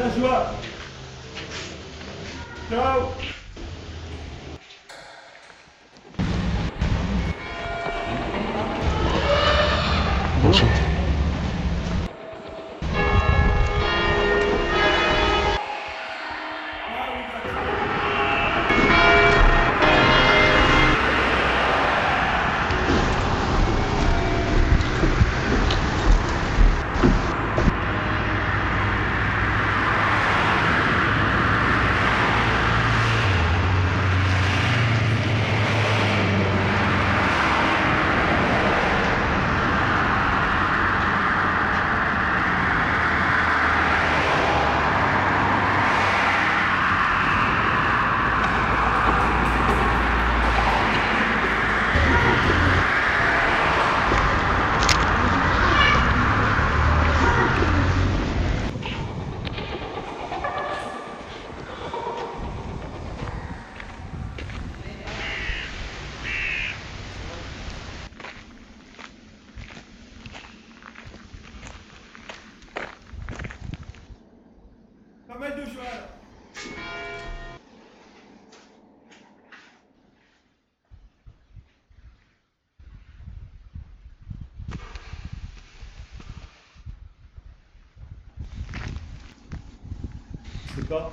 私は。Bonjour. Pas.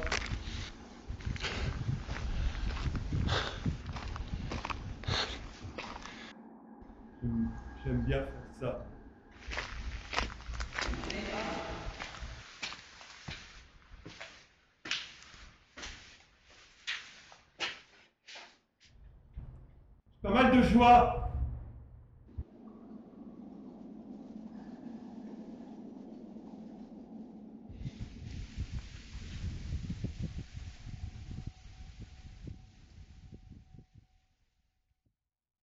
J'aime- J'aime bien faire ça. Pas mal de joie.